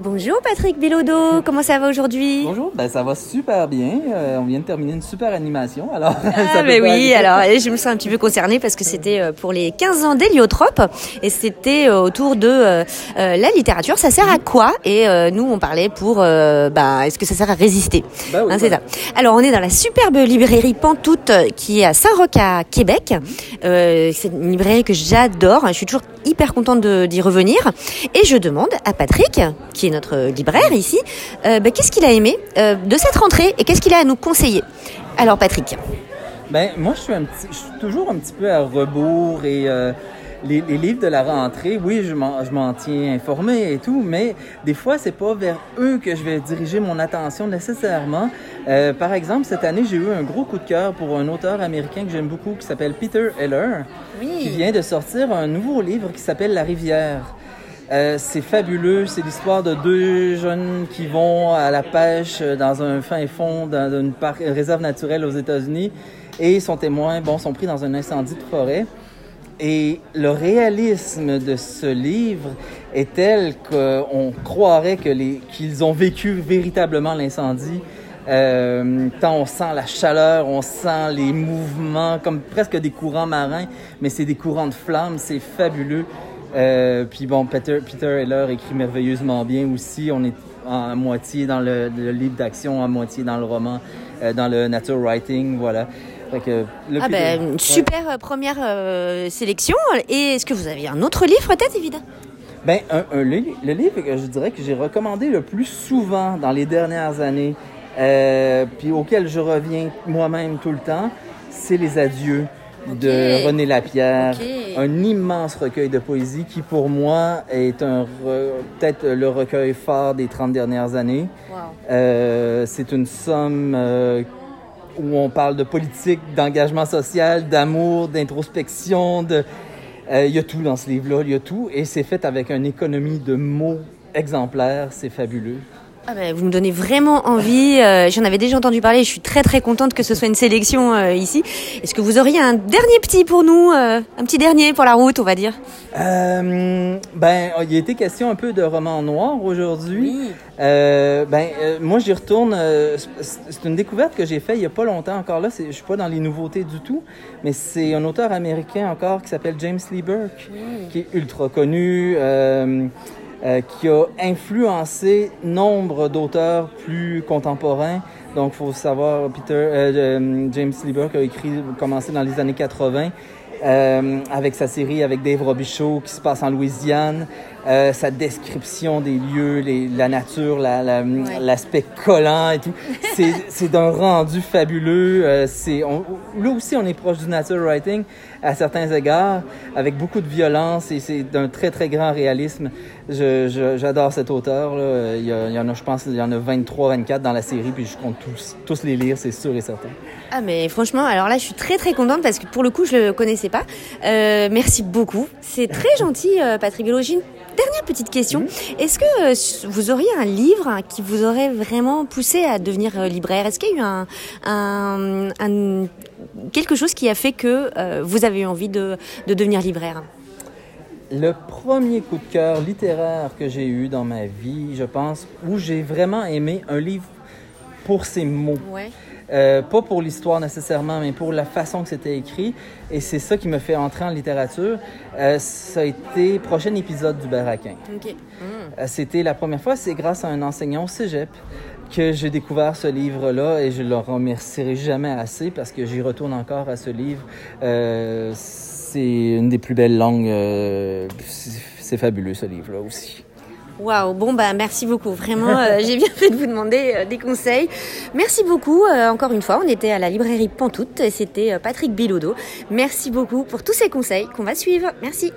Bonjour Patrick Bilodeau, comment ça va aujourd'hui? Bonjour, ben ça va super bien. Euh, on vient de terminer une super animation, alors. Ah mais oui, alors je me sens un petit peu concernée parce que c'était euh, pour les 15 ans d'Héliotrope et c'était euh, autour de la littérature. Ça sert à quoi? Et nous on parlait pour, bah, est-ce que ça sert à résister? Bah oui, hein, C'est ça. Alors on est dans la superbe librairie Pantoute qui est à Saint-Roch à Québec. c'est une librairie que j'adore. Je suis toujours hyper contente d'y revenir et je demande à Patrick, qui est notre libraire ici, euh, bah, qu'est-ce qu'il a aimé euh, de cette rentrée et qu'est-ce qu'il a à nous conseiller? Alors Patrick. Ben moi je suis, toujours un petit peu à rebours et euh, les, les, livres de la rentrée, oui, je m'en tiens informé et tout, mais des fois, c'est pas vers eux que je vais diriger mon attention nécessairement. Euh, par exemple, cette année, j'ai eu un gros coup de cœur pour un auteur américain que j'aime beaucoup qui s'appelle Peter Heller, oui. qui vient de sortir un nouveau livre qui s'appelle La rivière. Euh, c'est fabuleux. C'est l'histoire de deux jeunes qui vont à la pêche dans un fin fond, dans une, réserve naturelle aux États-Unis, et sont témoins, bon, sont pris dans un incendie de forêt. Et le réalisme de ce livre est tel qu'on croirait qu'ils ont vécu véritablement l'incendie. Euh, tant on sent la chaleur, on sent les mouvements comme presque des courants marins, mais c'est des courants de flammes, c'est fabuleux. Euh, puis bon, Peter, Peter Heller écrit merveilleusement bien aussi. On est en moitié dans le, le livre d'action, en moitié dans le roman, euh, dans le nature writing, voilà. Que, ah ben, une super ouais. première euh, sélection. Et est-ce que vous avez un autre livre peut-être, évidemment Ben, un, un, le, le, livre que je dirais que j'ai recommandé le plus souvent dans les dernières années, euh, puis auquel je reviens moi-même tout le temps, c'est Les Adieux de René Lapierre, okay. un immense recueil de poésie qui pour moi est un peut-être le recueil phare des 30 dernières années. Wow. Euh, c'est une somme euh, où on parle de politique, d'engagement social, d'amour, d'introspection, de il y a tout dans ce livre-là, il y a tout et c'est fait avec une économie de mots exemplaire, c'est fabuleux. Ah ben, vous me donnez vraiment envie. Euh, J'en avais déjà entendu parler. Je suis très très contente que ce soit une sélection euh, ici. Est-ce que vous auriez un dernier petit pour nous, euh, un petit dernier pour la route, on va dire? Ben, il a été question un peu de roman noir aujourd'hui. Oui. ben, moi j'y retourne. c'est une découverte que j'ai faite il y a pas longtemps encore là. Je suis pas dans les nouveautés du tout, mais c'est un auteur américain encore qui s'appelle James Lee Burke, oui. qui est ultra connu. Euh, qui a influencé nombre d'auteurs plus contemporains. Donc, faut savoir, Peter, euh, James Lee Burke a écrit, commencé dans les années 80, euh, avec sa série avec Dave Robichaud qui se passe en Louisiane. Euh, sa description des lieux, les, la nature, l'aspect la, ouais. collant et tout, c'est d'un rendu fabuleux. Euh, c'est là aussi on est proche du nature writing à certains égards, avec beaucoup de violence et c'est d'un très très grand réalisme. J'adore cet auteur. Là. Il, y a, il y en a, je pense, il y en a 23, 24 dans la série, puis je compte tous, tous les lire, c'est sûr et certain. Ah mais franchement, alors là je suis très très contente parce que pour le coup je le connaissais pas. Euh, merci beaucoup, c'est très gentil Patrick Belogine. Dernière petite question, est-ce que euh, vous auriez un livre qui vous aurait vraiment poussé à devenir euh, libraire? Est-ce qu'il y a eu un, un, un, quelque chose qui a fait que euh, vous avez eu envie de, de devenir libraire? Le premier coup de cœur littéraire que j'ai eu dans ma vie, je pense, où j'ai vraiment aimé un livre pour ses mots. Ouais. Euh, pas pour l'histoire nécessairement, mais pour la façon que c'était écrit. Et c'est ça qui me fait entrer en littérature. Euh, ça a été prochain épisode du Baraquin. Okay. Euh, c'était la première fois, c'est grâce à un enseignant au cégep que j'ai découvert ce livre-là et je le remercierai jamais assez parce que j'y retourne encore à ce livre. Euh, c'est une des plus belles langues. Euh, c'est fabuleux ce livre-là aussi. Waouh, bon bah merci beaucoup. Vraiment, euh, j'ai bien fait de vous demander euh, des conseils. Merci beaucoup. Euh, encore une fois, on était à la librairie Pantoute et c'était Patrick Bilodeau. Merci beaucoup pour tous ces conseils qu'on va suivre. Merci.